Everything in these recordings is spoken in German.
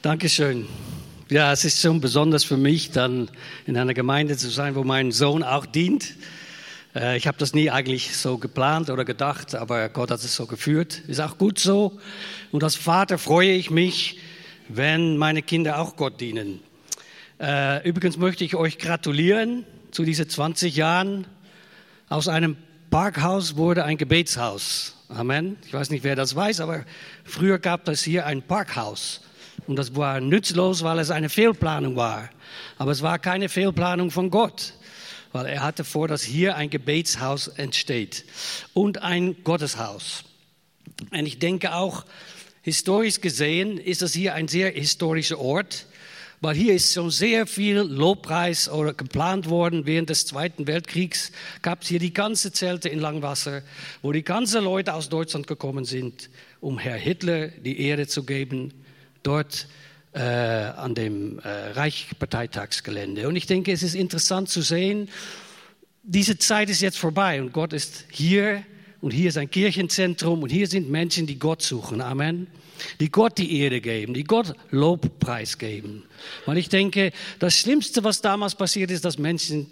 Dankeschön. Ja, es ist schon besonders für mich, dann in einer Gemeinde zu sein, wo mein Sohn auch dient. Äh, ich habe das nie eigentlich so geplant oder gedacht, aber Gott hat es so geführt. Ist auch gut so. Und als Vater freue ich mich, wenn meine Kinder auch Gott dienen. Äh, übrigens möchte ich euch gratulieren zu diesen 20 Jahren. Aus einem Parkhaus wurde ein Gebetshaus. Amen. Ich weiß nicht, wer das weiß, aber früher gab es hier ein Parkhaus. Und das war nützlos, weil es eine Fehlplanung war. Aber es war keine Fehlplanung von Gott, weil er hatte vor, dass hier ein Gebetshaus entsteht und ein Gotteshaus. Und ich denke auch, historisch gesehen ist das hier ein sehr historischer Ort, weil hier ist schon sehr viel Lobpreis oder geplant worden während des Zweiten Weltkriegs. Gab es hier die ganze Zelte in Langwasser, wo die ganzen Leute aus Deutschland gekommen sind, um Herr Hitler die Ehre zu geben dort äh, an dem äh, Reichsparteitagsgelände. Und ich denke, es ist interessant zu sehen, diese Zeit ist jetzt vorbei und Gott ist hier und hier ist ein Kirchenzentrum und hier sind Menschen, die Gott suchen. Amen. Die Gott die Ehre geben, die Gott Lobpreis geben. Weil ich denke, das Schlimmste, was damals passiert ist, dass Menschen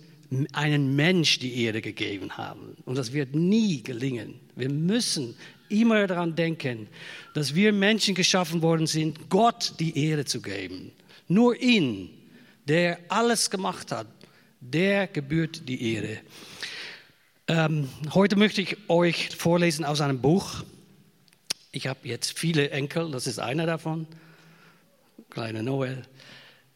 einen Mensch die Ehre gegeben haben. Und das wird nie gelingen. Wir müssen immer daran denken, dass wir Menschen geschaffen worden sind, Gott die Ehre zu geben. Nur ihn, der alles gemacht hat, der gebührt die Ehre. Ähm, heute möchte ich euch vorlesen aus einem Buch. Ich habe jetzt viele Enkel, das ist einer davon, kleiner Noel.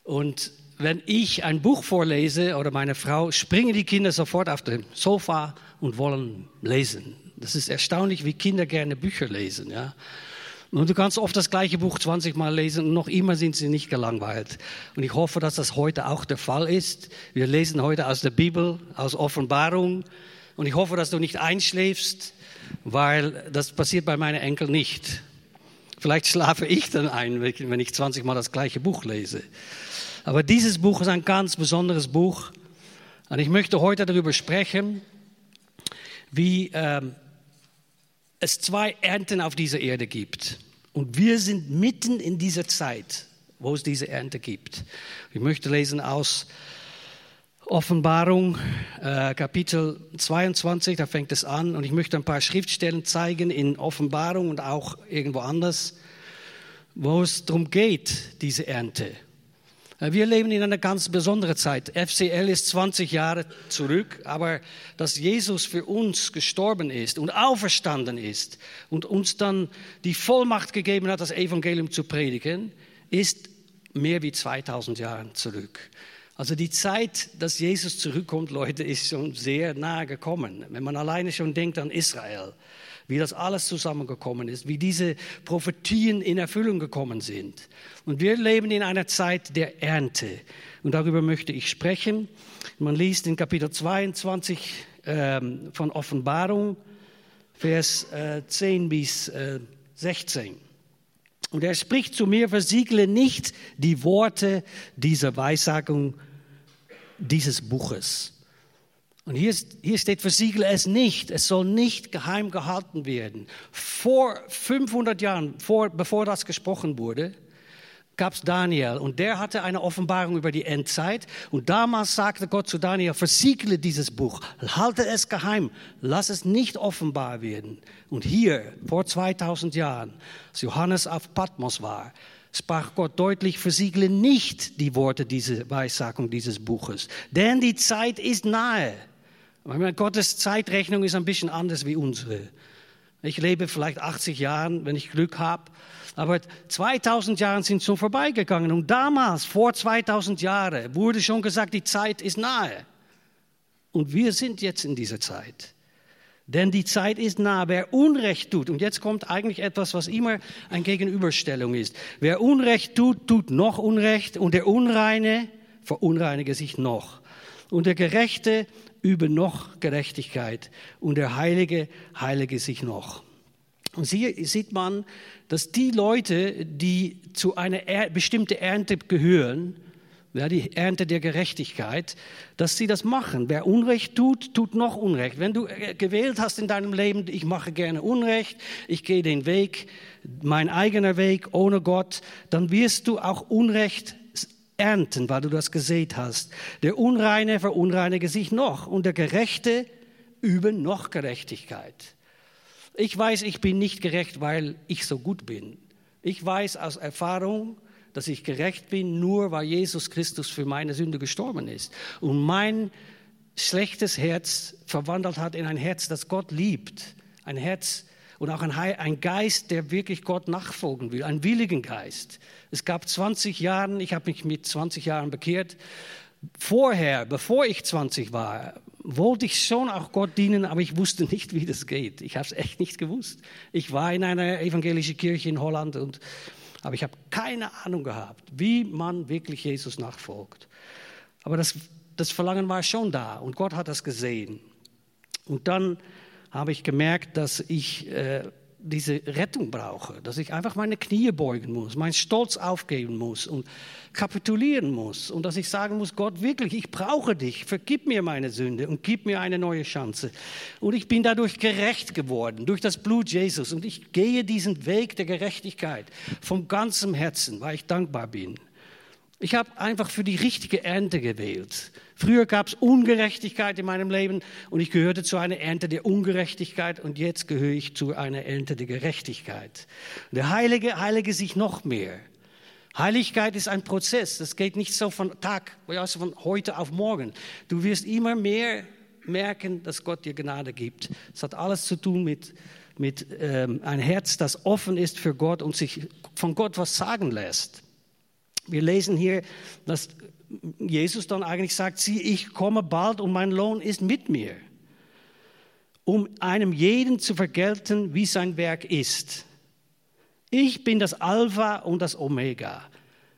Und wenn ich ein Buch vorlese oder meine Frau, springen die Kinder sofort auf dem Sofa und wollen lesen. Das ist erstaunlich, wie Kinder gerne Bücher lesen. Ja? Und du kannst oft das gleiche Buch 20 Mal lesen und noch immer sind sie nicht gelangweilt. Und ich hoffe, dass das heute auch der Fall ist. Wir lesen heute aus der Bibel, aus Offenbarung. Und ich hoffe, dass du nicht einschläfst, weil das passiert bei meinen Enkeln nicht. Vielleicht schlafe ich dann ein, wenn ich 20 Mal das gleiche Buch lese. Aber dieses Buch ist ein ganz besonderes Buch. Und ich möchte heute darüber sprechen, wie ähm, es zwei Ernten auf dieser Erde gibt. Und wir sind mitten in dieser Zeit, wo es diese Ernte gibt. Ich möchte lesen aus Offenbarung, äh, Kapitel 22, da fängt es an. Und ich möchte ein paar Schriftstellen zeigen in Offenbarung und auch irgendwo anders, wo es darum geht, diese Ernte. Äh, wir leben in einer ganz besonderen Zeit. FCL ist 20 Jahre zurück, aber dass Jesus für uns gestorben ist und auferstanden ist und uns dann die Vollmacht gegeben hat, das Evangelium zu predigen, ist mehr wie 2000 Jahre zurück. Also die Zeit, dass Jesus zurückkommt, Leute, ist schon sehr nahe gekommen. Wenn man alleine schon denkt an Israel, wie das alles zusammengekommen ist, wie diese Prophetien in Erfüllung gekommen sind. Und wir leben in einer Zeit der Ernte. Und darüber möchte ich sprechen. Man liest in Kapitel 22 ähm, von Offenbarung, Vers äh, 10 bis äh, 16. Und er spricht zu mir, versiegle nicht die Worte dieser Weissagung dieses Buches. Und hier, hier steht, versiegle es nicht. Es soll nicht geheim gehalten werden. Vor 500 Jahren, vor, bevor das gesprochen wurde, gab es Daniel und der hatte eine Offenbarung über die Endzeit. Und damals sagte Gott zu Daniel, versiegle dieses Buch, halte es geheim, lass es nicht offenbar werden. Und hier, vor 2000 Jahren, als Johannes auf Patmos war, sprach Gott deutlich, versiegle nicht die Worte dieser Weissagung dieses Buches, denn die Zeit ist nahe. Meine, Gottes Zeitrechnung ist ein bisschen anders wie unsere. Ich lebe vielleicht 80 Jahre, wenn ich Glück habe. Aber 2000 Jahre sind schon vorbeigegangen. Und damals, vor 2000 Jahren, wurde schon gesagt, die Zeit ist nahe. Und wir sind jetzt in dieser Zeit. Denn die Zeit ist nahe. Wer Unrecht tut, und jetzt kommt eigentlich etwas, was immer eine Gegenüberstellung ist. Wer Unrecht tut, tut noch Unrecht. Und der Unreine verunreinige sich noch. Und der Gerechte übe noch Gerechtigkeit und der Heilige heilige sich noch. Und hier sieht man, dass die Leute, die zu einer er bestimmten Ernte gehören, ja, die Ernte der Gerechtigkeit, dass sie das machen. Wer Unrecht tut, tut noch Unrecht. Wenn du äh, gewählt hast in deinem Leben, ich mache gerne Unrecht, ich gehe den Weg, mein eigener Weg ohne Gott, dann wirst du auch Unrecht ernten, weil du das gesät hast. Der Unreine verunreinige sich noch und der Gerechte übe noch Gerechtigkeit. Ich weiß, ich bin nicht gerecht, weil ich so gut bin. Ich weiß aus Erfahrung, dass ich gerecht bin, nur weil Jesus Christus für meine Sünde gestorben ist. Und mein schlechtes Herz verwandelt hat in ein Herz, das Gott liebt. Ein Herz und auch ein, ein Geist, der wirklich Gott nachfolgen will. Ein willigen Geist. Es gab 20 Jahre, ich habe mich mit 20 Jahren bekehrt. Vorher, bevor ich 20 war, wollte ich schon auch Gott dienen, aber ich wusste nicht, wie das geht. Ich habe es echt nicht gewusst. Ich war in einer evangelischen Kirche in Holland und aber ich habe keine Ahnung gehabt, wie man wirklich Jesus nachfolgt. Aber das, das Verlangen war schon da und Gott hat das gesehen. Und dann habe ich gemerkt, dass ich äh, diese Rettung brauche, dass ich einfach meine Knie beugen muss, meinen Stolz aufgeben muss und kapitulieren muss und dass ich sagen muss, Gott, wirklich, ich brauche dich, vergib mir meine Sünde und gib mir eine neue Chance. Und ich bin dadurch gerecht geworden, durch das Blut Jesus und ich gehe diesen Weg der Gerechtigkeit von ganzem Herzen, weil ich dankbar bin. Ich habe einfach für die richtige Ernte gewählt. Früher gab es Ungerechtigkeit in meinem Leben und ich gehörte zu einer Ernte der Ungerechtigkeit und jetzt gehöre ich zu einer Ernte der Gerechtigkeit. Der Heilige heilige sich noch mehr. Heiligkeit ist ein Prozess. Das geht nicht so von Tag, also von heute auf morgen. Du wirst immer mehr merken, dass Gott dir Gnade gibt. Es hat alles zu tun mit, mit ähm, ein Herz, das offen ist für Gott und sich von Gott was sagen lässt. Wir lesen hier, dass Jesus dann eigentlich sagt, sieh, ich komme bald und mein Lohn ist mit mir, um einem jeden zu vergelten, wie sein Werk ist. Ich bin das Alpha und das Omega,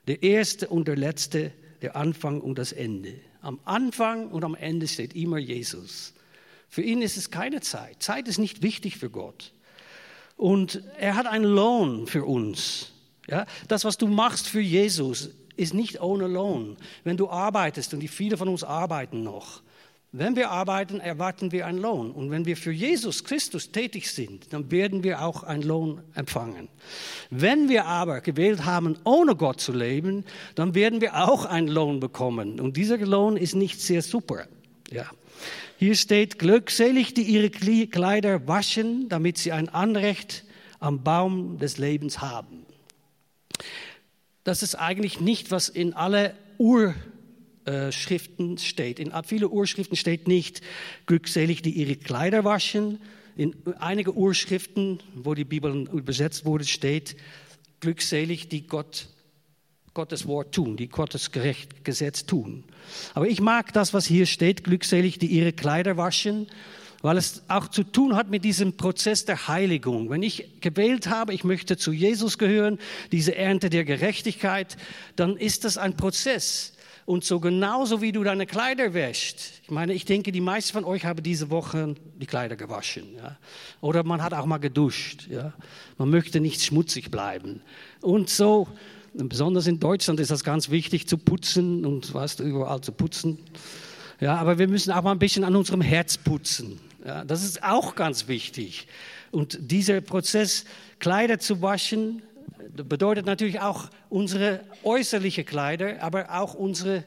der Erste und der Letzte, der Anfang und das Ende. Am Anfang und am Ende steht immer Jesus. Für ihn ist es keine Zeit. Zeit ist nicht wichtig für Gott. Und er hat einen Lohn für uns. Ja, das, was du machst für Jesus, ist nicht ohne Lohn. Wenn du arbeitest, und die viele von uns arbeiten noch, wenn wir arbeiten, erwarten wir einen Lohn. Und wenn wir für Jesus Christus tätig sind, dann werden wir auch einen Lohn empfangen. Wenn wir aber gewählt haben, ohne Gott zu leben, dann werden wir auch einen Lohn bekommen. Und dieser Lohn ist nicht sehr super. Ja. Hier steht, glückselig, die ihre Kleider waschen, damit sie ein Anrecht am Baum des Lebens haben das ist eigentlich nicht, was in alle Urschriften steht. In viele Urschriften steht nicht, glückselig, die ihre Kleider waschen. In einige Urschriften, wo die Bibel übersetzt wurde, steht, glückselig, die Gott, Gottes Wort tun, die Gottes Gesetz tun. Aber ich mag das, was hier steht, glückselig, die ihre Kleider waschen weil es auch zu tun hat mit diesem Prozess der Heiligung. Wenn ich gewählt habe, ich möchte zu Jesus gehören, diese Ernte der Gerechtigkeit, dann ist das ein Prozess. Und so genauso wie du deine Kleider wäschst. Ich meine, ich denke, die meisten von euch haben diese Woche die Kleider gewaschen. Ja? Oder man hat auch mal geduscht. Ja? Man möchte nicht schmutzig bleiben. Und so, besonders in Deutschland ist das ganz wichtig zu putzen und du, überall zu putzen. Ja, aber wir müssen auch mal ein bisschen an unserem Herz putzen. Ja, das ist auch ganz wichtig. Und dieser Prozess, Kleider zu waschen, bedeutet natürlich auch unsere äußerliche Kleider, aber auch unsere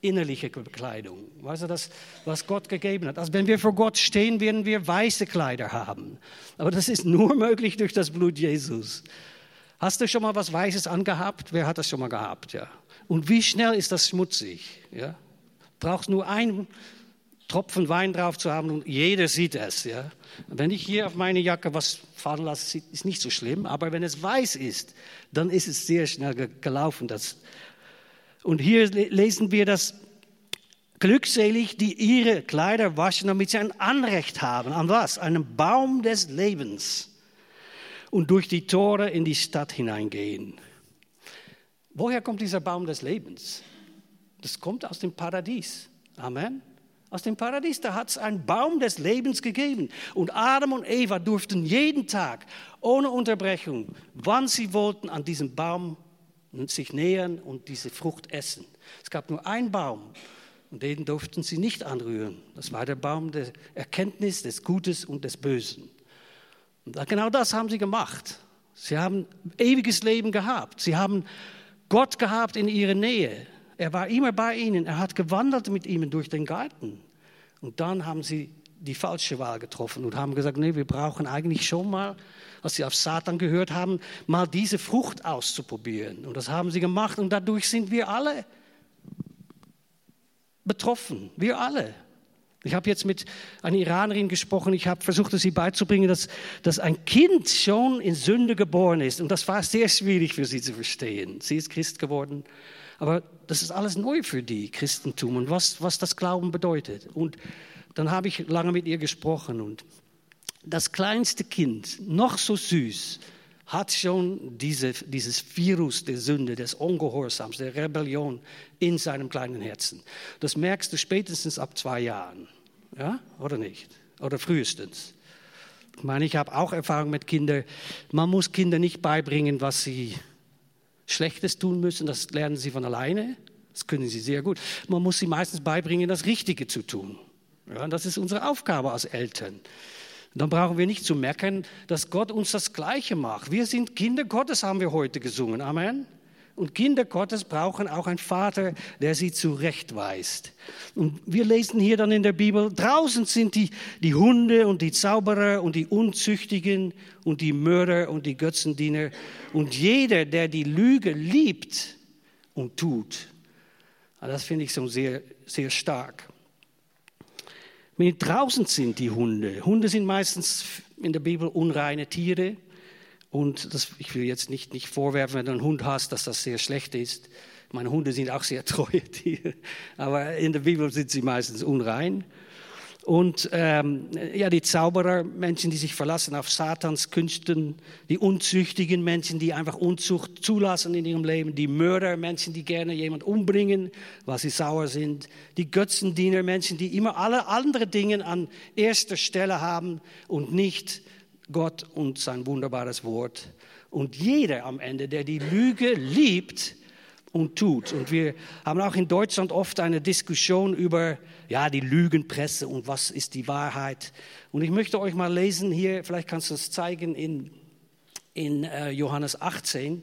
innerliche Kleidung. Weißt du, das, was Gott gegeben hat. Also wenn wir vor Gott stehen, werden wir weiße Kleider haben. Aber das ist nur möglich durch das Blut Jesus. Hast du schon mal was Weißes angehabt? Wer hat das schon mal gehabt? Ja. Und wie schnell ist das schmutzig? Ja. Brauchst nur ein Tropfen Wein drauf zu haben und jeder sieht es. Ja. Wenn ich hier auf meine Jacke was fallen lasse, ist nicht so schlimm, aber wenn es weiß ist, dann ist es sehr schnell gelaufen. Das. Und hier lesen wir das glückselig, die ihre Kleider waschen, damit sie ein Anrecht haben. An was? Einen Baum des Lebens. Und durch die Tore in die Stadt hineingehen. Woher kommt dieser Baum des Lebens? Das kommt aus dem Paradies. Amen aus dem Paradies. Da hat es einen Baum des Lebens gegeben. Und Adam und Eva durften jeden Tag ohne Unterbrechung, wann sie wollten, an diesem Baum sich nähern und diese Frucht essen. Es gab nur einen Baum und den durften sie nicht anrühren. Das war der Baum der Erkenntnis des Gutes und des Bösen. Und genau das haben sie gemacht. Sie haben ewiges Leben gehabt. Sie haben Gott gehabt in ihrer Nähe. Er war immer bei ihnen. Er hat gewandert mit ihnen durch den Garten. Und dann haben sie die falsche Wahl getroffen und haben gesagt, nee, wir brauchen eigentlich schon mal, als sie auf Satan gehört haben, mal diese Frucht auszuprobieren. Und das haben sie gemacht und dadurch sind wir alle betroffen. Wir alle. Ich habe jetzt mit einer Iranerin gesprochen, ich habe versucht, sie beizubringen, dass, dass ein Kind schon in Sünde geboren ist. Und das war sehr schwierig für sie zu verstehen. Sie ist Christ geworden, aber das ist alles neu für die, Christentum und was, was das Glauben bedeutet. Und dann habe ich lange mit ihr gesprochen und das kleinste Kind, noch so süß, hat schon diese, dieses Virus der Sünde, des Ungehorsams, der Rebellion in seinem kleinen Herzen. Das merkst du spätestens ab zwei Jahren, ja, oder nicht? Oder frühestens. Ich meine, ich habe auch Erfahrung mit Kindern. Man muss Kindern nicht beibringen, was sie Schlechtes tun müssen. Das lernen sie von alleine. Das können sie sehr gut. Man muss sie meistens beibringen, das Richtige zu tun. Ja, das ist unsere Aufgabe als Eltern. Dann brauchen wir nicht zu merken, dass Gott uns das Gleiche macht. Wir sind Kinder Gottes, haben wir heute gesungen. Amen. Und Kinder Gottes brauchen auch einen Vater, der sie zurechtweist. Und wir lesen hier dann in der Bibel, draußen sind die, die Hunde und die Zauberer und die Unzüchtigen und die Mörder und die Götzendiener und jeder, der die Lüge liebt und tut. Das finde ich so sehr, sehr stark. Wenn draußen sind die Hunde, Hunde sind meistens in der Bibel unreine Tiere. Und das, ich will jetzt nicht, nicht vorwerfen, wenn du einen Hund hast, dass das sehr schlecht ist. Meine Hunde sind auch sehr treue Tiere, aber in der Bibel sind sie meistens unrein. Und ähm, ja, die Zauberer, Menschen, die sich verlassen auf Satans Künsten, die unzüchtigen Menschen, die einfach Unzucht zulassen in ihrem Leben, die Mörder, Menschen, die gerne jemand umbringen, weil sie sauer sind, die Götzendiener, Menschen, die immer alle anderen Dinge an erster Stelle haben und nicht Gott und sein wunderbares Wort. Und jeder am Ende, der die Lüge liebt, und tut. Und wir haben auch in Deutschland oft eine Diskussion über ja, die Lügenpresse und was ist die Wahrheit. Und ich möchte euch mal lesen hier, vielleicht kannst du es zeigen in, in äh, Johannes 18,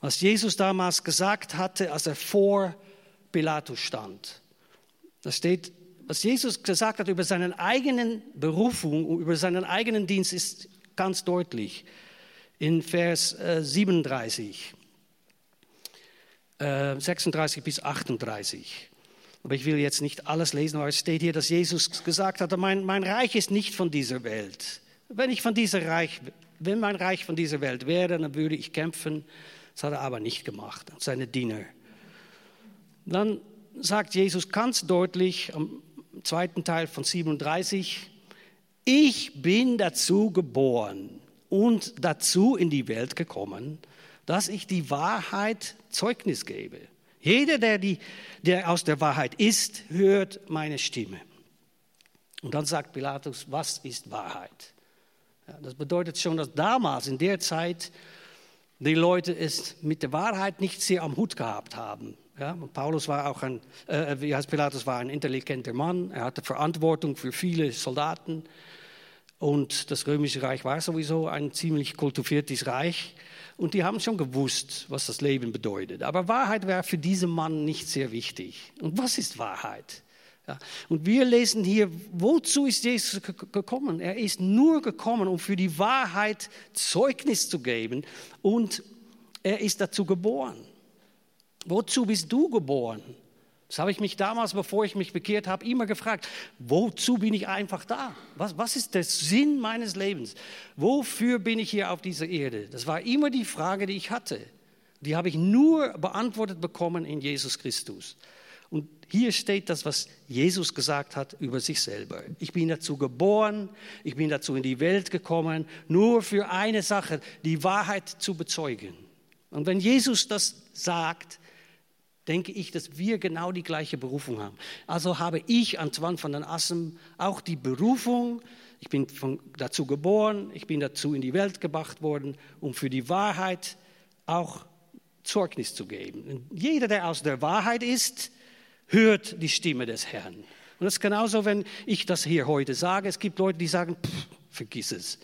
was Jesus damals gesagt hatte, als er vor Pilatus stand. Da steht, was Jesus gesagt hat über seinen eigenen Berufung, über seinen eigenen Dienst, ist ganz deutlich. In Vers äh, 37. 36 äh, bis 38. Aber ich will jetzt nicht alles lesen, aber es steht hier, dass Jesus gesagt hat, mein, mein Reich ist nicht von dieser Welt. Wenn ich von dieser Reich, wenn mein Reich von dieser Welt wäre, dann würde ich kämpfen. Das hat er aber nicht gemacht, seine Diener. Dann sagt Jesus ganz deutlich am zweiten Teil von 37, ich bin dazu geboren und dazu in die Welt gekommen, dass ich die Wahrheit Zeugnis gebe. Jeder, der, die, der aus der Wahrheit ist, hört meine Stimme. Und dann sagt Pilatus, was ist Wahrheit? Ja, das bedeutet schon, dass damals, in der Zeit, die Leute es mit der Wahrheit nicht sehr am Hut gehabt haben. Ja, Paulus war auch ein, äh, heißt Pilatus war ein intelligenter Mann. Er hatte Verantwortung für viele Soldaten. Und das Römische Reich war sowieso ein ziemlich kultiviertes Reich. Und die haben schon gewusst, was das Leben bedeutet. Aber Wahrheit wäre für diesen Mann nicht sehr wichtig. Und was ist Wahrheit? Ja, und wir lesen hier, wozu ist Jesus gekommen? Er ist nur gekommen, um für die Wahrheit Zeugnis zu geben. Und er ist dazu geboren. Wozu bist du geboren? Das habe ich mich damals, bevor ich mich bekehrt habe, immer gefragt. Wozu bin ich einfach da? Was, was ist der Sinn meines Lebens? Wofür bin ich hier auf dieser Erde? Das war immer die Frage, die ich hatte. Die habe ich nur beantwortet bekommen in Jesus Christus. Und hier steht das, was Jesus gesagt hat über sich selber. Ich bin dazu geboren, ich bin dazu in die Welt gekommen, nur für eine Sache, die Wahrheit zu bezeugen. Und wenn Jesus das sagt, denke ich, dass wir genau die gleiche Berufung haben. Also habe ich, Antoine von den Assen, auch die Berufung, ich bin von, dazu geboren, ich bin dazu in die Welt gebracht worden, um für die Wahrheit auch Zeugnis zu geben. Und jeder, der aus der Wahrheit ist, hört die Stimme des Herrn. Und das ist genauso, wenn ich das hier heute sage. Es gibt Leute, die sagen, pff, vergiss es.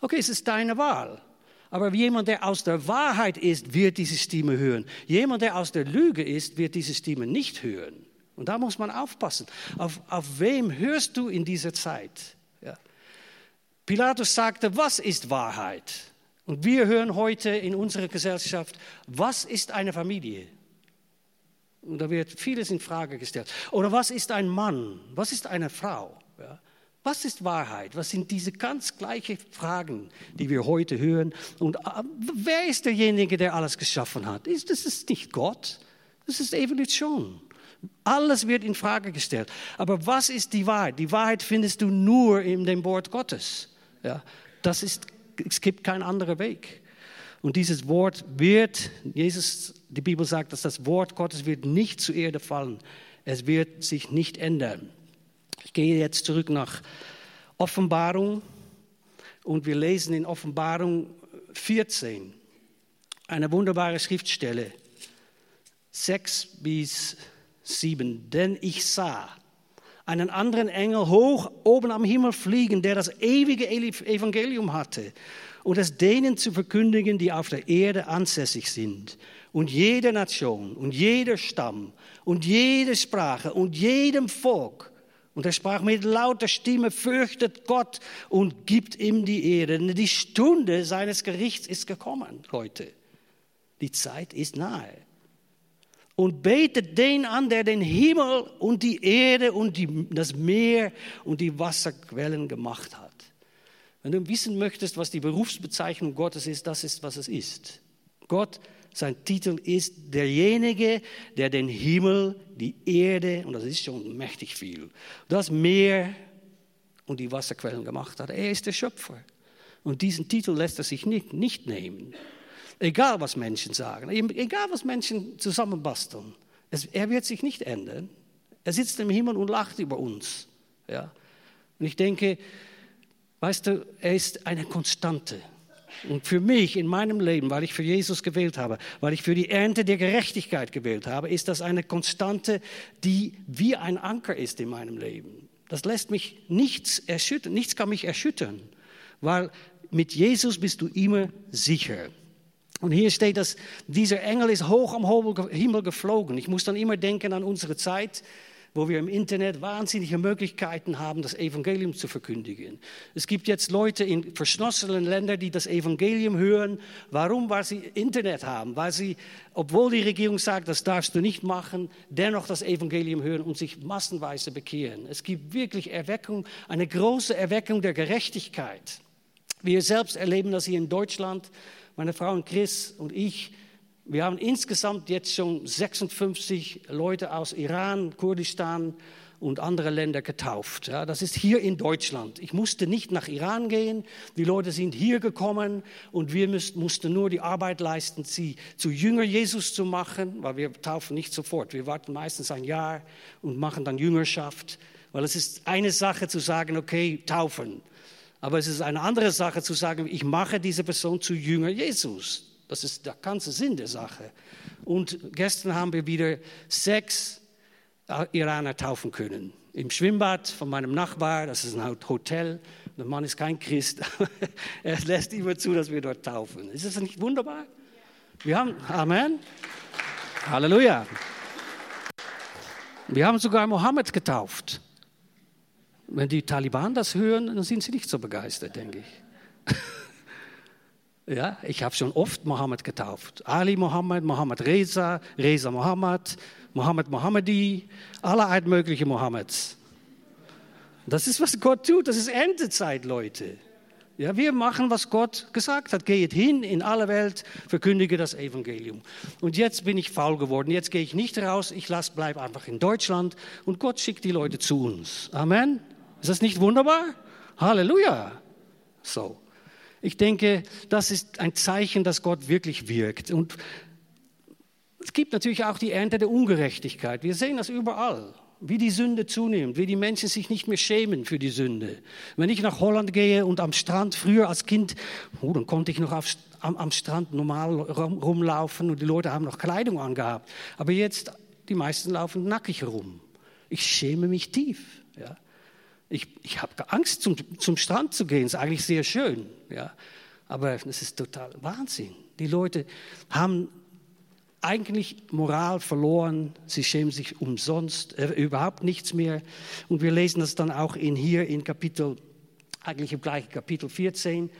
Okay, es ist deine Wahl. Aber jemand, der aus der Wahrheit ist, wird diese Stimme hören. Jemand, der aus der Lüge ist, wird diese Stimme nicht hören. Und da muss man aufpassen. Auf, auf wem hörst du in dieser Zeit? Ja. Pilatus sagte, was ist Wahrheit? Und wir hören heute in unserer Gesellschaft, was ist eine Familie? Und da wird vieles in Frage gestellt. Oder was ist ein Mann? Was ist eine Frau? Ja. Was ist Wahrheit? Was sind diese ganz gleichen Fragen, die wir heute hören? Und äh, wer ist derjenige, der alles geschaffen hat? Das ist nicht Gott, das ist Evolution. Alles wird in Frage gestellt. Aber was ist die Wahrheit? Die Wahrheit findest du nur in dem Wort Gottes. Ja, das ist, es gibt keinen anderen Weg. Und dieses Wort wird, Jesus, die Bibel sagt, dass das Wort Gottes wird nicht zur Erde fallen. Es wird sich nicht ändern. Ich gehe jetzt zurück nach Offenbarung und wir lesen in Offenbarung 14 eine wunderbare Schriftstelle, 6 bis 7. Denn ich sah einen anderen Engel hoch oben am Himmel fliegen, der das ewige Evangelium hatte und es denen zu verkündigen, die auf der Erde ansässig sind und jede Nation und jeder Stamm und jede Sprache und jedem Volk und er sprach mit lauter Stimme, fürchtet Gott und gibt ihm die Ehre. Die Stunde seines Gerichts ist gekommen heute. Die Zeit ist nahe. Und betet den an, der den Himmel und die Erde und die, das Meer und die Wasserquellen gemacht hat. Wenn du wissen möchtest, was die Berufsbezeichnung Gottes ist, das ist, was es ist. Gott sein Titel ist derjenige, der den Himmel, die Erde, und das ist schon mächtig viel, das Meer und die Wasserquellen gemacht hat. Er ist der Schöpfer. Und diesen Titel lässt er sich nicht, nicht nehmen. Egal, was Menschen sagen, egal, was Menschen zusammenbasteln. Es, er wird sich nicht ändern. Er sitzt im Himmel und lacht über uns. Ja? Und ich denke, weißt du, er ist eine Konstante. Und für mich in meinem Leben, weil ich für Jesus gewählt habe, weil ich für die Ernte der Gerechtigkeit gewählt habe, ist das eine Konstante, die wie ein Anker ist in meinem Leben. Das lässt mich nichts erschüttern, nichts kann mich erschüttern, weil mit Jesus bist du immer sicher. Und hier steht, dass dieser Engel ist hoch am Himmel geflogen. Ich muss dann immer denken an unsere Zeit wo wir im Internet wahnsinnige Möglichkeiten haben, das Evangelium zu verkündigen. Es gibt jetzt Leute in verschlossenen Ländern, die das Evangelium hören. Warum? Weil sie Internet haben, weil sie, obwohl die Regierung sagt, das darfst du nicht machen, dennoch das Evangelium hören und sich massenweise bekehren. Es gibt wirklich Erweckung, eine große Erweckung der Gerechtigkeit. Wir selbst erleben das hier in Deutschland. Meine Frau Chris und ich, wir haben insgesamt jetzt schon 56 Leute aus Iran, Kurdistan und andere Länder getauft. Ja, das ist hier in Deutschland. Ich musste nicht nach Iran gehen. Die Leute sind hier gekommen und wir müssten, mussten nur die Arbeit leisten, sie zu Jünger Jesus zu machen, weil wir taufen nicht sofort. Wir warten meistens ein Jahr und machen dann Jüngerschaft, weil es ist eine Sache zu sagen, okay, taufen. Aber es ist eine andere Sache zu sagen, ich mache diese Person zu Jünger Jesus. Das ist der ganze Sinn der Sache. Und gestern haben wir wieder sechs Iraner taufen können. Im Schwimmbad von meinem Nachbar, das ist ein Hotel. Der Mann ist kein Christ. er lässt immer zu, dass wir dort taufen. Ist das nicht wunderbar? Wir haben, Amen. Halleluja. Wir haben sogar Mohammed getauft. Wenn die Taliban das hören, dann sind sie nicht so begeistert, denke ich. Ja, ich habe schon oft Mohammed getauft. Ali Mohammed, Mohammed Reza, Reza Mohammed, Mohammed Mohammedi, alle mögliche Mohammeds. Das ist, was Gott tut. Das ist Endezeit, Leute. Ja, wir machen, was Gott gesagt hat. Geht hin in alle Welt, verkündige das Evangelium. Und jetzt bin ich faul geworden. Jetzt gehe ich nicht raus. Ich lass, bleib einfach in Deutschland und Gott schickt die Leute zu uns. Amen. Ist das nicht wunderbar? Halleluja. So. Ich denke, das ist ein Zeichen, dass Gott wirklich wirkt. Und es gibt natürlich auch die Ernte der Ungerechtigkeit. Wir sehen das überall, wie die Sünde zunimmt, wie die Menschen sich nicht mehr schämen für die Sünde. Wenn ich nach Holland gehe und am Strand früher als Kind, oh, dann konnte ich noch auf, am, am Strand normal rumlaufen und die Leute haben noch Kleidung angehabt. Aber jetzt, die meisten laufen nackig rum. Ich schäme mich tief. Ja. Ich, ich habe Angst, zum, zum Strand zu gehen. Ist eigentlich sehr schön. Ja. Aber es ist total Wahnsinn. Die Leute haben eigentlich Moral verloren. Sie schämen sich umsonst, äh, überhaupt nichts mehr. Und wir lesen das dann auch in, hier in Kapitel, eigentlich im gleichen Kapitel 14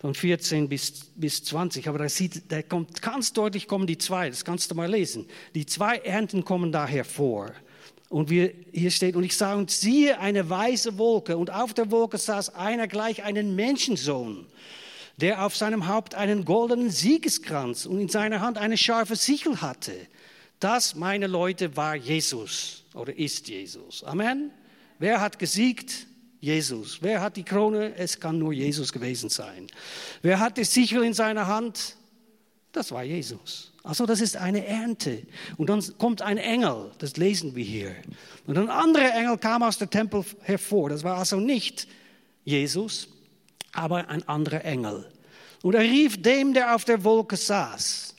von 14 bis, bis 20. Aber da, sieht, da kommt ganz deutlich kommen die zwei, das kannst du mal lesen. Die zwei Ernten kommen da hervor. Und wir, hier steht, und ich sah und siehe eine weiße Wolke, und auf der Wolke saß einer gleich einen Menschensohn, der auf seinem Haupt einen goldenen Siegeskranz und in seiner Hand eine scharfe Sichel hatte. Das, meine Leute, war Jesus oder ist Jesus. Amen. Wer hat gesiegt? Jesus. Wer hat die Krone? Es kann nur Jesus gewesen sein. Wer hat die Sichel in seiner Hand? Das war Jesus. Also das ist eine Ernte. Und dann kommt ein Engel, das lesen wir hier. Und ein anderer Engel kam aus dem Tempel hervor. Das war also nicht Jesus, aber ein anderer Engel. Und er rief dem, der auf der Wolke saß.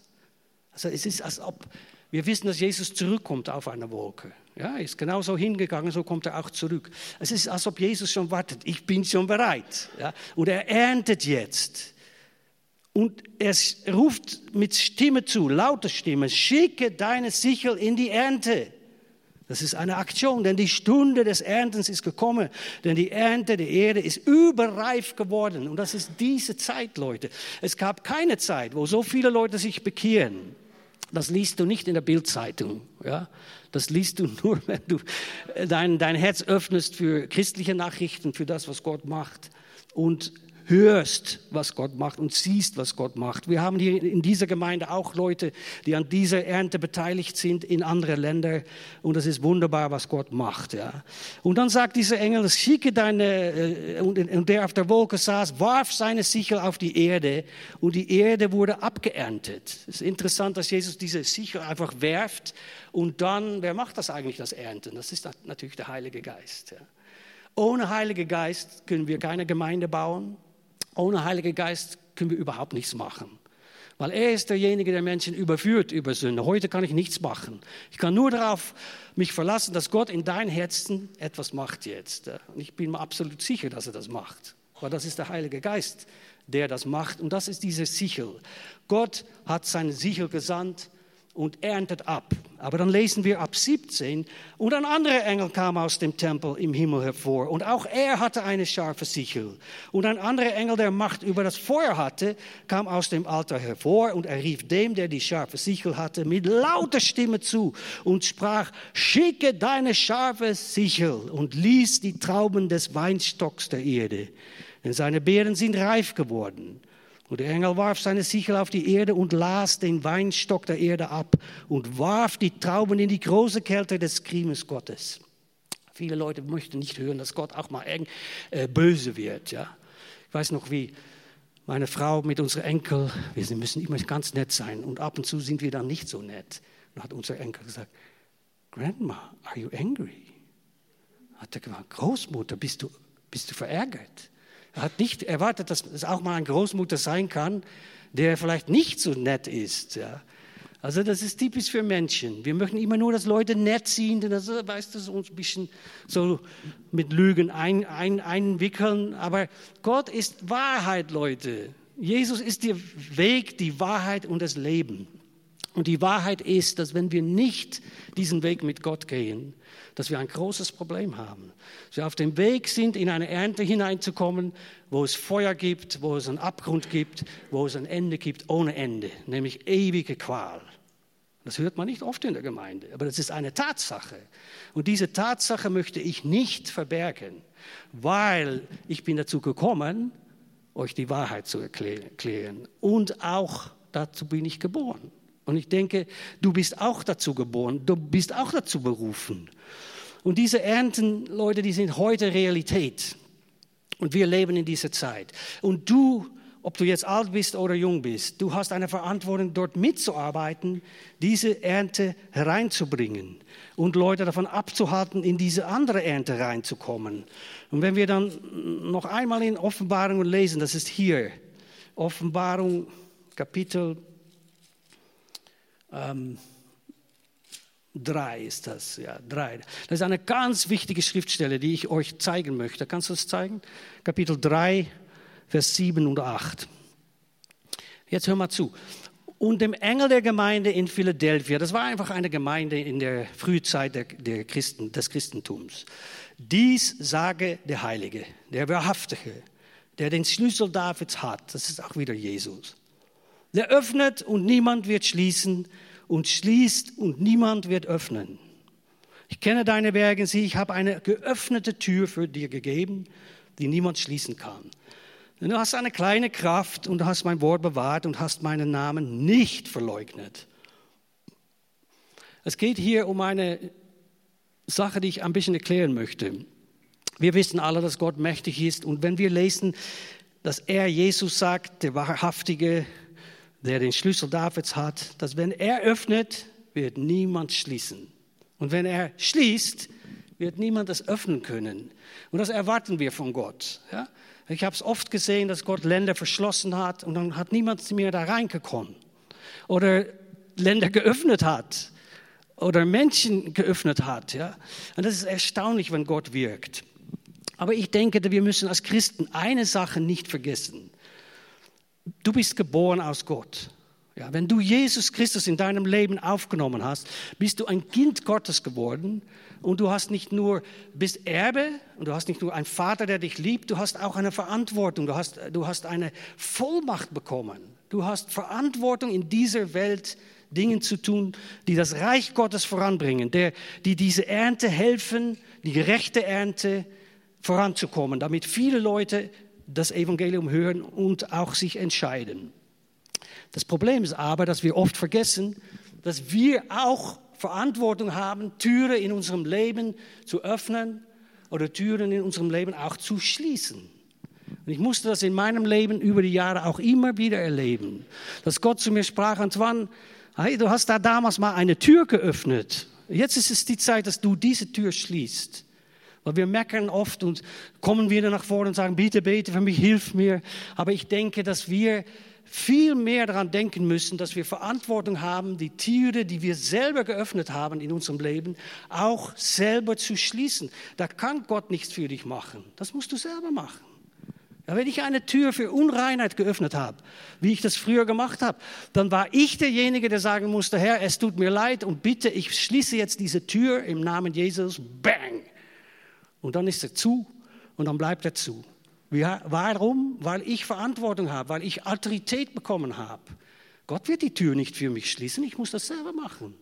Also es ist, als ob wir wissen, dass Jesus zurückkommt auf einer Wolke. Ja, er ist genauso hingegangen, so kommt er auch zurück. Es ist, als ob Jesus schon wartet. Ich bin schon bereit. Ja, und er erntet jetzt. Und er ruft mit Stimme zu, lauter Stimme, schicke deine Sichel in die Ernte. Das ist eine Aktion, denn die Stunde des Erntens ist gekommen, denn die Ernte der Erde ist überreif geworden. Und das ist diese Zeit, Leute. Es gab keine Zeit, wo so viele Leute sich bekehren. Das liest du nicht in der Bildzeitung. Ja? Das liest du nur, wenn du dein, dein Herz öffnest für christliche Nachrichten, für das, was Gott macht. Und hörst, was Gott macht und siehst, was Gott macht. Wir haben hier in dieser Gemeinde auch Leute, die an dieser Ernte beteiligt sind in andere Länder und es ist wunderbar, was Gott macht. Ja. Und dann sagt dieser Engel, schicke deine, äh, und der auf der Wolke saß, warf seine Sichel auf die Erde und die Erde wurde abgeerntet. Es ist interessant, dass Jesus diese Sichel einfach werft und dann, wer macht das eigentlich, das Ernten? Das ist natürlich der Heilige Geist. Ja. Ohne Heilige Geist können wir keine Gemeinde bauen. Ohne Heiligen Geist können wir überhaupt nichts machen. Weil er ist derjenige, der Menschen überführt über Sünde. Heute kann ich nichts machen. Ich kann nur darauf mich verlassen, dass Gott in dein Herzen etwas macht jetzt. Und ich bin mir absolut sicher, dass er das macht. Weil das ist der Heilige Geist, der das macht. Und das ist diese Sichel. Gott hat seine Sichel gesandt und erntet ab. Aber dann lesen wir ab 17, und ein anderer Engel kam aus dem Tempel im Himmel hervor, und auch er hatte eine scharfe Sichel. Und ein anderer Engel, der Macht über das Feuer hatte, kam aus dem Altar hervor, und er rief dem, der die scharfe Sichel hatte, mit lauter Stimme zu und sprach, schicke deine scharfe Sichel und ließ die Trauben des Weinstocks der Erde, denn seine Beeren sind reif geworden. Und der Engel warf seine Sichel auf die Erde und las den Weinstock der Erde ab und warf die Trauben in die große Kälte des Krimes Gottes. Viele Leute möchten nicht hören, dass Gott auch mal eng, äh, böse wird. Ja? Ich weiß noch, wie meine Frau mit unseren Enkel, wir müssen immer ganz nett sein und ab und zu sind wir dann nicht so nett. Dann hat unser Enkel gesagt, Grandma, are you angry? Hat er gesagt, Großmutter, bist du, bist du verärgert? Er hat nicht erwartet, dass es auch mal ein Großmutter sein kann, der vielleicht nicht so nett ist. Ja. Also das ist typisch für Menschen. Wir möchten immer nur, dass Leute nett sind, das, weißt du, uns ein bisschen so mit Lügen ein, ein, einwickeln. Aber Gott ist Wahrheit, Leute. Jesus ist der Weg, die Wahrheit und das Leben. Und die Wahrheit ist, dass wenn wir nicht diesen Weg mit Gott gehen, dass wir ein großes Problem haben. Dass wir auf dem Weg sind, in eine Ernte hineinzukommen, wo es Feuer gibt, wo es einen Abgrund gibt, wo es ein Ende gibt ohne Ende, nämlich ewige Qual. Das hört man nicht oft in der Gemeinde, aber das ist eine Tatsache. Und diese Tatsache möchte ich nicht verbergen, weil ich bin dazu gekommen, euch die Wahrheit zu erklären. Und auch dazu bin ich geboren. Und ich denke, du bist auch dazu geboren, du bist auch dazu berufen. Und diese Ernten, Leute, die sind heute Realität. Und wir leben in dieser Zeit. Und du, ob du jetzt alt bist oder jung bist, du hast eine Verantwortung, dort mitzuarbeiten, diese Ernte hereinzubringen und Leute davon abzuhalten, in diese andere Ernte reinzukommen. Und wenn wir dann noch einmal in Offenbarungen lesen, das ist hier, Offenbarung Kapitel ähm, 3 ist das, ja, 3. Das ist eine ganz wichtige Schriftstelle, die ich euch zeigen möchte. Kannst du es zeigen? Kapitel 3, Vers 7 und 8. Jetzt hör mal zu. Und dem Engel der Gemeinde in Philadelphia, das war einfach eine Gemeinde in der Frühzeit der, der Christen, des Christentums. Dies sage der Heilige, der Wahrhaftige, der den Schlüssel Davids hat. Das ist auch wieder Jesus. Der öffnet und niemand wird schließen und schließt und niemand wird öffnen. Ich kenne deine Werke, sieh, ich habe eine geöffnete Tür für dir gegeben, die niemand schließen kann. Du hast eine kleine Kraft und du hast mein Wort bewahrt und hast meinen Namen nicht verleugnet. Es geht hier um eine Sache, die ich ein bisschen erklären möchte. Wir wissen alle, dass Gott mächtig ist und wenn wir lesen, dass er Jesus sagt, der wahrhaftige der den Schlüssel Davids hat, dass wenn er öffnet, wird niemand schließen. Und wenn er schließt, wird niemand es öffnen können. Und das erwarten wir von Gott. Ja? Ich habe es oft gesehen, dass Gott Länder verschlossen hat und dann hat niemand mehr da reingekommen. Oder Länder geöffnet hat. Oder Menschen geöffnet hat. Ja? Und das ist erstaunlich, wenn Gott wirkt. Aber ich denke, wir müssen als Christen eine Sache nicht vergessen. Du bist geboren aus Gott. Ja, wenn du Jesus Christus in deinem Leben aufgenommen hast, bist du ein Kind Gottes geworden und du hast nicht nur bist Erbe und du hast nicht nur einen Vater, der dich liebt, du hast auch eine Verantwortung, du hast, du hast eine Vollmacht bekommen. Du hast Verantwortung in dieser Welt, Dinge zu tun, die das Reich Gottes voranbringen, der, die diese Ernte helfen, die gerechte Ernte voranzukommen, damit viele Leute das Evangelium hören und auch sich entscheiden. Das Problem ist aber, dass wir oft vergessen, dass wir auch Verantwortung haben, Türen in unserem Leben zu öffnen oder Türen in unserem Leben auch zu schließen. Und ich musste das in meinem Leben über die Jahre auch immer wieder erleben, dass Gott zu mir sprach, Antoine, hey, du hast da damals mal eine Tür geöffnet. Jetzt ist es die Zeit, dass du diese Tür schließt. Weil wir meckern oft und kommen wieder nach vorne und sagen, bitte bete für mich, hilf mir. Aber ich denke, dass wir viel mehr daran denken müssen, dass wir Verantwortung haben, die Türe, die wir selber geöffnet haben in unserem Leben, auch selber zu schließen. Da kann Gott nichts für dich machen. Das musst du selber machen. Ja, wenn ich eine Tür für Unreinheit geöffnet habe, wie ich das früher gemacht habe, dann war ich derjenige, der sagen musste, Herr, es tut mir leid und bitte, ich schließe jetzt diese Tür im Namen Jesus. Bang! Und dann ist er zu und dann bleibt er zu. Warum? Weil ich Verantwortung habe, weil ich Autorität bekommen habe. Gott wird die Tür nicht für mich schließen, ich muss das selber machen.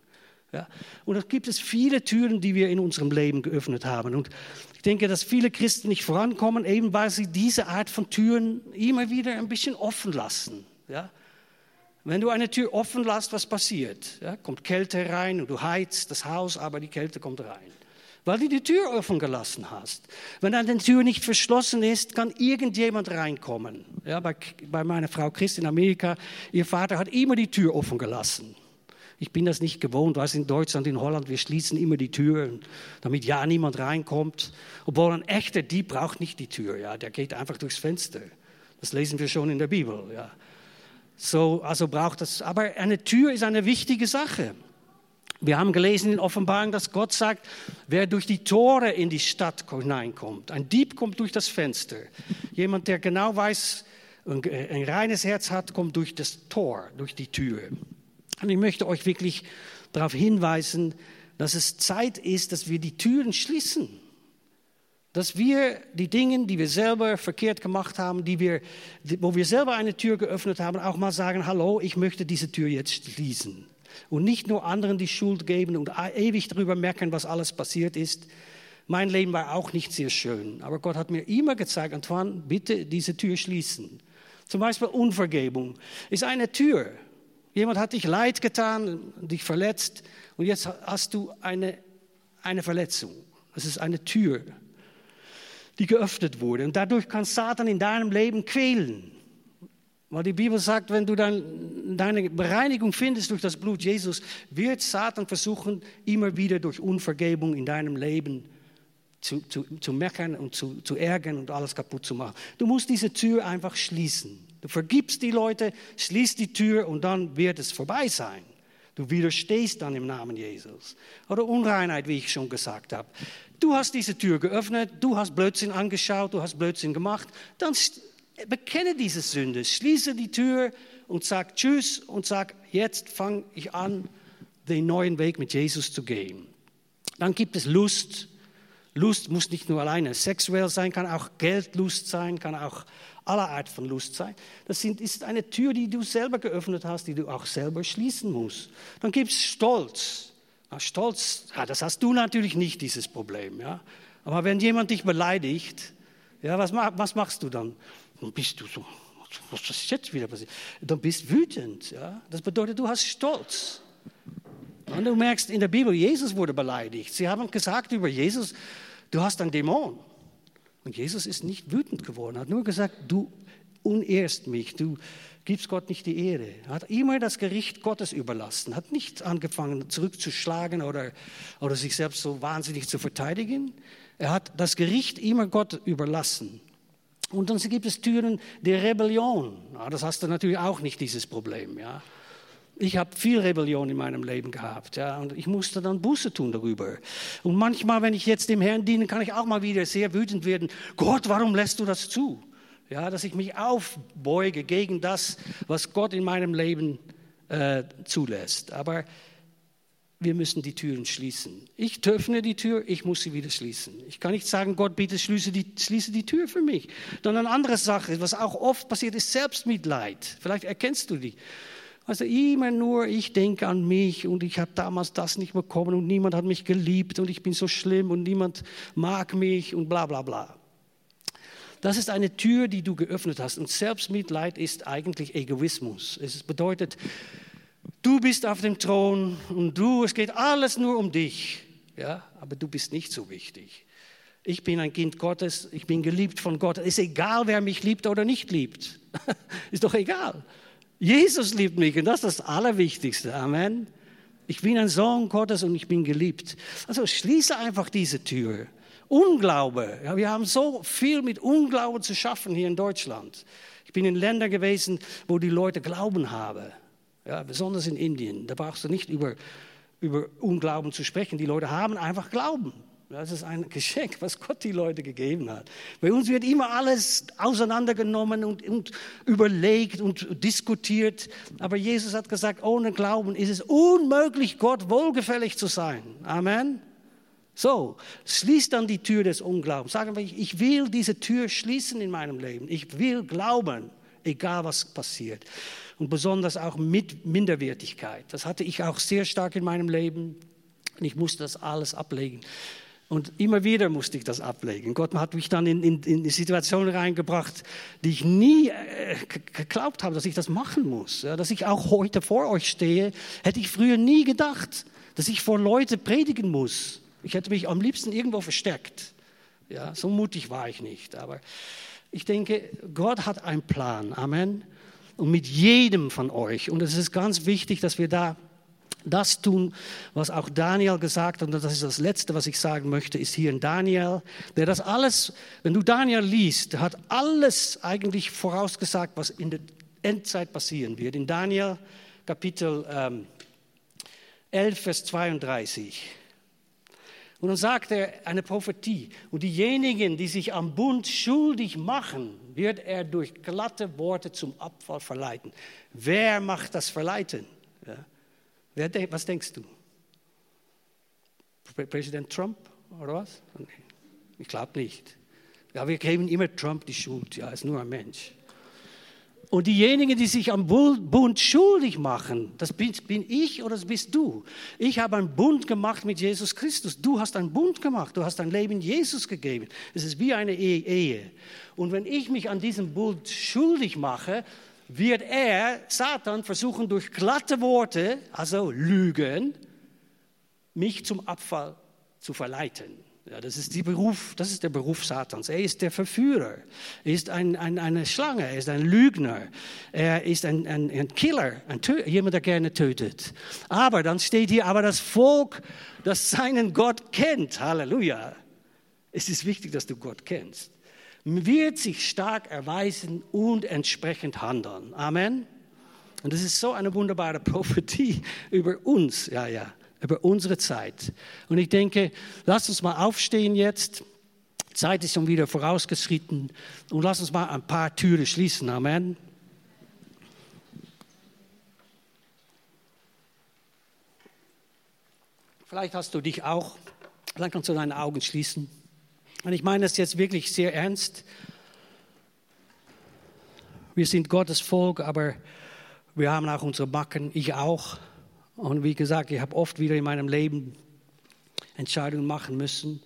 Ja? Und da gibt es viele Türen, die wir in unserem Leben geöffnet haben. Und ich denke, dass viele Christen nicht vorankommen, eben weil sie diese Art von Türen immer wieder ein bisschen offen lassen. Ja? Wenn du eine Tür offen lässt, was passiert? Ja? Kommt Kälte rein und du heizt das Haus, aber die Kälte kommt rein weil du die Tür offen gelassen hast. Wenn dann die Tür nicht verschlossen ist, kann irgendjemand reinkommen. Ja, bei, bei meiner Frau Christ in Amerika, ihr Vater hat immer die Tür offen gelassen. Ich bin das nicht gewohnt, weil in Deutschland, in Holland, wir schließen immer die Türen, damit ja niemand reinkommt. Obwohl ein echter Dieb braucht nicht die Tür, ja, der geht einfach durchs Fenster. Das lesen wir schon in der Bibel, ja. So, also braucht das, aber eine Tür ist eine wichtige Sache. Wir haben gelesen in Offenbarung, dass Gott sagt, wer durch die Tore in die Stadt hineinkommt. Ein Dieb kommt durch das Fenster. Jemand, der genau weiß, ein reines Herz hat, kommt durch das Tor, durch die Tür. Und ich möchte euch wirklich darauf hinweisen, dass es Zeit ist, dass wir die Türen schließen. Dass wir die Dinge, die wir selber verkehrt gemacht haben, die wir, wo wir selber eine Tür geöffnet haben, auch mal sagen, hallo, ich möchte diese Tür jetzt schließen und nicht nur anderen die Schuld geben und ewig darüber merken, was alles passiert ist. Mein Leben war auch nicht sehr schön, aber Gott hat mir immer gezeigt, Antoine, bitte diese Tür schließen. Zum Beispiel Unvergebung ist eine Tür. Jemand hat dich leid getan, dich verletzt und jetzt hast du eine, eine Verletzung. Das ist eine Tür, die geöffnet wurde. Und dadurch kann Satan in deinem Leben quälen. Weil die Bibel sagt, wenn du dann deine Bereinigung findest durch das Blut Jesus, wird Satan versuchen, immer wieder durch Unvergebung in deinem Leben zu, zu, zu meckern und zu, zu ärgern und alles kaputt zu machen. Du musst diese Tür einfach schließen. Du vergibst die Leute, schließt die Tür und dann wird es vorbei sein. Du widerstehst dann im Namen Jesus. Oder Unreinheit, wie ich schon gesagt habe. Du hast diese Tür geöffnet, du hast Blödsinn angeschaut, du hast Blödsinn gemacht. Dann bekenne diese Sünde, schließe die Tür und sag Tschüss und sag, jetzt fange ich an, den neuen Weg mit Jesus zu gehen. Dann gibt es Lust. Lust muss nicht nur alleine sexuell sein, kann auch Geldlust sein, kann auch aller Art von Lust sein. Das ist eine Tür, die du selber geöffnet hast, die du auch selber schließen musst. Dann gibt es Stolz. Na, Stolz, ja, das hast du natürlich nicht, dieses Problem. Ja? Aber wenn jemand dich beleidigt, ja, was, was machst du dann? Dann bist du so, was ist jetzt wieder passiert? Dann bist wütend. Ja? Das bedeutet, du hast Stolz. Und du merkst in der Bibel, Jesus wurde beleidigt. Sie haben gesagt über Jesus, du hast einen Dämon. Und Jesus ist nicht wütend geworden, hat nur gesagt, du unehrst mich, du gibst Gott nicht die Ehre. Er hat immer das Gericht Gottes überlassen, hat nicht angefangen zurückzuschlagen oder, oder sich selbst so wahnsinnig zu verteidigen. Er hat das Gericht immer Gott überlassen. Und dann gibt es Türen der Rebellion. Ja, das hast du natürlich auch nicht, dieses Problem. Ja ich habe viel Rebellion in meinem Leben gehabt, ja, und ich musste dann Buße tun darüber. Und manchmal, wenn ich jetzt dem Herrn diene, kann ich auch mal wieder sehr wütend werden. Gott, warum lässt du das zu? Ja, dass ich mich aufbeuge gegen das, was Gott in meinem Leben äh, zulässt. Aber wir müssen die Türen schließen. Ich öffne die Tür, ich muss sie wieder schließen. Ich kann nicht sagen, Gott, bitte schließe die, schließe die Tür für mich. Dann eine andere Sache, was auch oft passiert, ist Selbstmitleid. Vielleicht erkennst du die. Also immer nur, ich denke an mich und ich habe damals das nicht bekommen und niemand hat mich geliebt und ich bin so schlimm und niemand mag mich und bla bla bla. Das ist eine Tür, die du geöffnet hast. Und Selbstmitleid ist eigentlich Egoismus. Es bedeutet, du bist auf dem Thron und du, es geht alles nur um dich. Ja, aber du bist nicht so wichtig. Ich bin ein Kind Gottes, ich bin geliebt von Gott. Es ist egal, wer mich liebt oder nicht liebt. ist doch egal. Jesus liebt mich und das ist das Allerwichtigste. Amen. Ich bin ein Sohn Gottes und ich bin geliebt. Also schließe einfach diese Tür. Unglaube. Ja, wir haben so viel mit Unglaube zu schaffen hier in Deutschland. Ich bin in Ländern gewesen, wo die Leute Glauben haben. Ja, besonders in Indien. Da brauchst du nicht über, über Unglauben zu sprechen. Die Leute haben einfach Glauben. Das ist ein Geschenk, was Gott die Leute gegeben hat. Bei uns wird immer alles auseinandergenommen und, und, überlegt und diskutiert. Aber Jesus hat gesagt, ohne Glauben ist es unmöglich, Gott wohlgefällig zu sein. Amen. So, schließ dann die Tür des Unglaubens. Sagen wir, ich will diese Tür schließen in meinem Leben. Ich will glauben, egal was passiert. Und besonders auch mit Minderwertigkeit. Das hatte ich auch sehr stark in meinem Leben. Und ich musste das alles ablegen. Und immer wieder musste ich das ablegen. Gott hat mich dann in, in, in Situationen reingebracht, die ich nie äh, geglaubt habe, dass ich das machen muss. Ja, dass ich auch heute vor euch stehe, hätte ich früher nie gedacht, dass ich vor Leute predigen muss. Ich hätte mich am liebsten irgendwo versteckt. Ja, so mutig war ich nicht. Aber ich denke, Gott hat einen Plan. Amen. Und mit jedem von euch. Und es ist ganz wichtig, dass wir da das tun, was auch Daniel gesagt hat, und das ist das Letzte, was ich sagen möchte, ist hier in Daniel, der das alles, wenn du Daniel liest, hat alles eigentlich vorausgesagt, was in der Endzeit passieren wird. In Daniel Kapitel ähm, 11, Vers 32. Und dann sagt er eine Prophetie. Und diejenigen, die sich am Bund schuldig machen, wird er durch glatte Worte zum Abfall verleiten. Wer macht das Verleiten? Ja. Wer, was denkst du? Präsident Trump oder was? Ich glaube nicht. Ja, wir geben immer Trump die Schuld. Ja, er ist nur ein Mensch. Und diejenigen, die sich am Bund schuldig machen, das bin, bin, ich oder das bist du. Ich habe einen Bund gemacht mit Jesus Christus. Du hast einen Bund gemacht. Du hast dein Leben Jesus gegeben. Es ist wie eine Ehe. Und wenn ich mich an diesem Bund schuldig mache, wird er, Satan, versuchen durch glatte Worte, also Lügen, mich zum Abfall zu verleiten. Ja, das, ist die Beruf, das ist der Beruf Satans. Er ist der Verführer. Er ist ein, ein, eine Schlange, er ist ein Lügner. Er ist ein, ein, ein Killer, ein jemand, der gerne tötet. Aber dann steht hier, aber das Volk, das seinen Gott kennt, Halleluja. Es ist wichtig, dass du Gott kennst. wird sich stark erweisen und entsprechend handeln. Amen. Und das ist so eine wunderbare Prophetie über uns, ja, ja, über unsere Zeit. Und ich denke, lasst uns mal aufstehen jetzt. Zeit ist schon wieder vorausgeschritten. Und lasst uns mal ein paar Türen schließen. Amen. Vielleicht hast du dich auch, vielleicht kannst du deine Augen schließen. Und ich meine das jetzt wirklich sehr ernst. Wir sind Gottes Volk, aber wir haben auch unsere Backen, ich auch. Und wie gesagt, ich habe oft wieder in meinem Leben Entscheidungen machen müssen.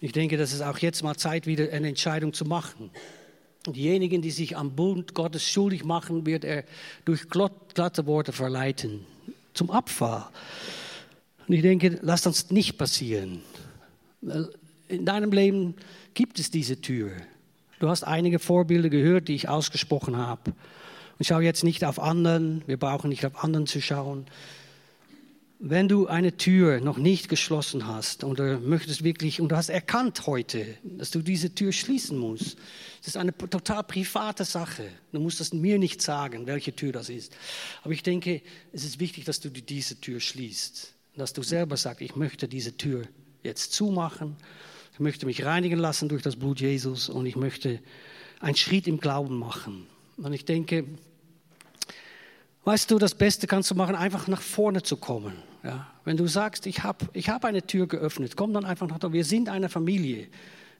Ich denke, das ist auch jetzt mal Zeit, wieder eine Entscheidung zu machen. Und diejenigen, die sich am Bund Gottes schuldig machen, wird er durch glatte Worte verleiten zum Abfall. Und ich denke, lass das nicht passieren in deinem Leben gibt es diese Tür. Du hast einige Vorbilder gehört, die ich ausgesprochen habe. Und schau jetzt nicht auf anderen, wir brauchen nicht auf anderen zu schauen. Wenn du eine Tür noch nicht geschlossen hast und du möchtest wirklich und du hast erkannt heute, dass du diese Tür schließen musst, das ist eine total private Sache. Du musst das mir nicht sagen, welche Tür das ist. Aber ich denke, es ist wichtig, dass du diese Tür schließt, dass du selber sagst, ich möchte diese Tür jetzt zumachen ich möchte mich reinigen lassen durch das Blut Jesus und ich möchte einen Schritt im Glauben machen. Und ich denke, weißt du, das Beste kannst du machen, einfach nach vorne zu kommen. Ja? Wenn du sagst, ich habe ich hab eine Tür geöffnet, komm dann einfach nach da. Wir sind eine Familie.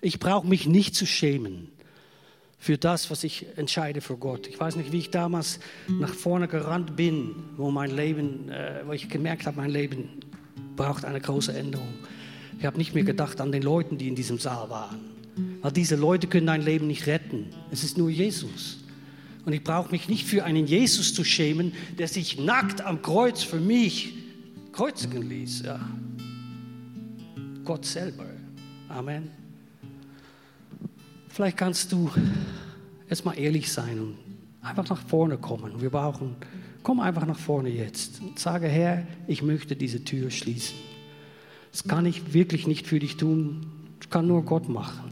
Ich brauche mich nicht zu schämen für das, was ich entscheide für Gott. Ich weiß nicht, wie ich damals nach vorne gerannt bin, wo mein Leben, äh, wo ich gemerkt habe, mein Leben braucht eine große Änderung. Ich habe nicht mehr gedacht an den Leuten, die in diesem Saal waren. Weil diese Leute können dein Leben nicht retten. Es ist nur Jesus. Und ich brauche mich nicht für einen Jesus zu schämen, der sich nackt am Kreuz für mich kreuzigen ließ. Ja. Gott selber. Amen. Vielleicht kannst du jetzt mal ehrlich sein und einfach nach vorne kommen. Wir brauchen, komm einfach nach vorne jetzt und sage, Herr, ich möchte diese Tür schließen. Das kann ich wirklich nicht für dich tun. Das kann nur Gott machen.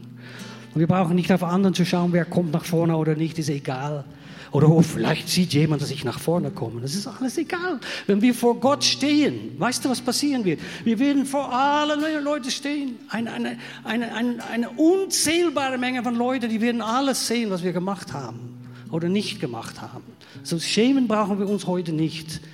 Und wir brauchen nicht auf anderen zu schauen, wer kommt nach vorne oder nicht, ist egal. Oder oh, vielleicht sieht jemand, dass ich nach vorne komme. Das ist alles egal. Wenn wir vor Gott stehen, weißt du, was passieren wird? Wir werden vor allen Leuten stehen. Eine, eine, eine, eine, unzählbare Menge von Leuten, die werden alles sehen, was wir gemacht haben oder nicht gemacht haben. So schämen brauchen wir uns heute nicht.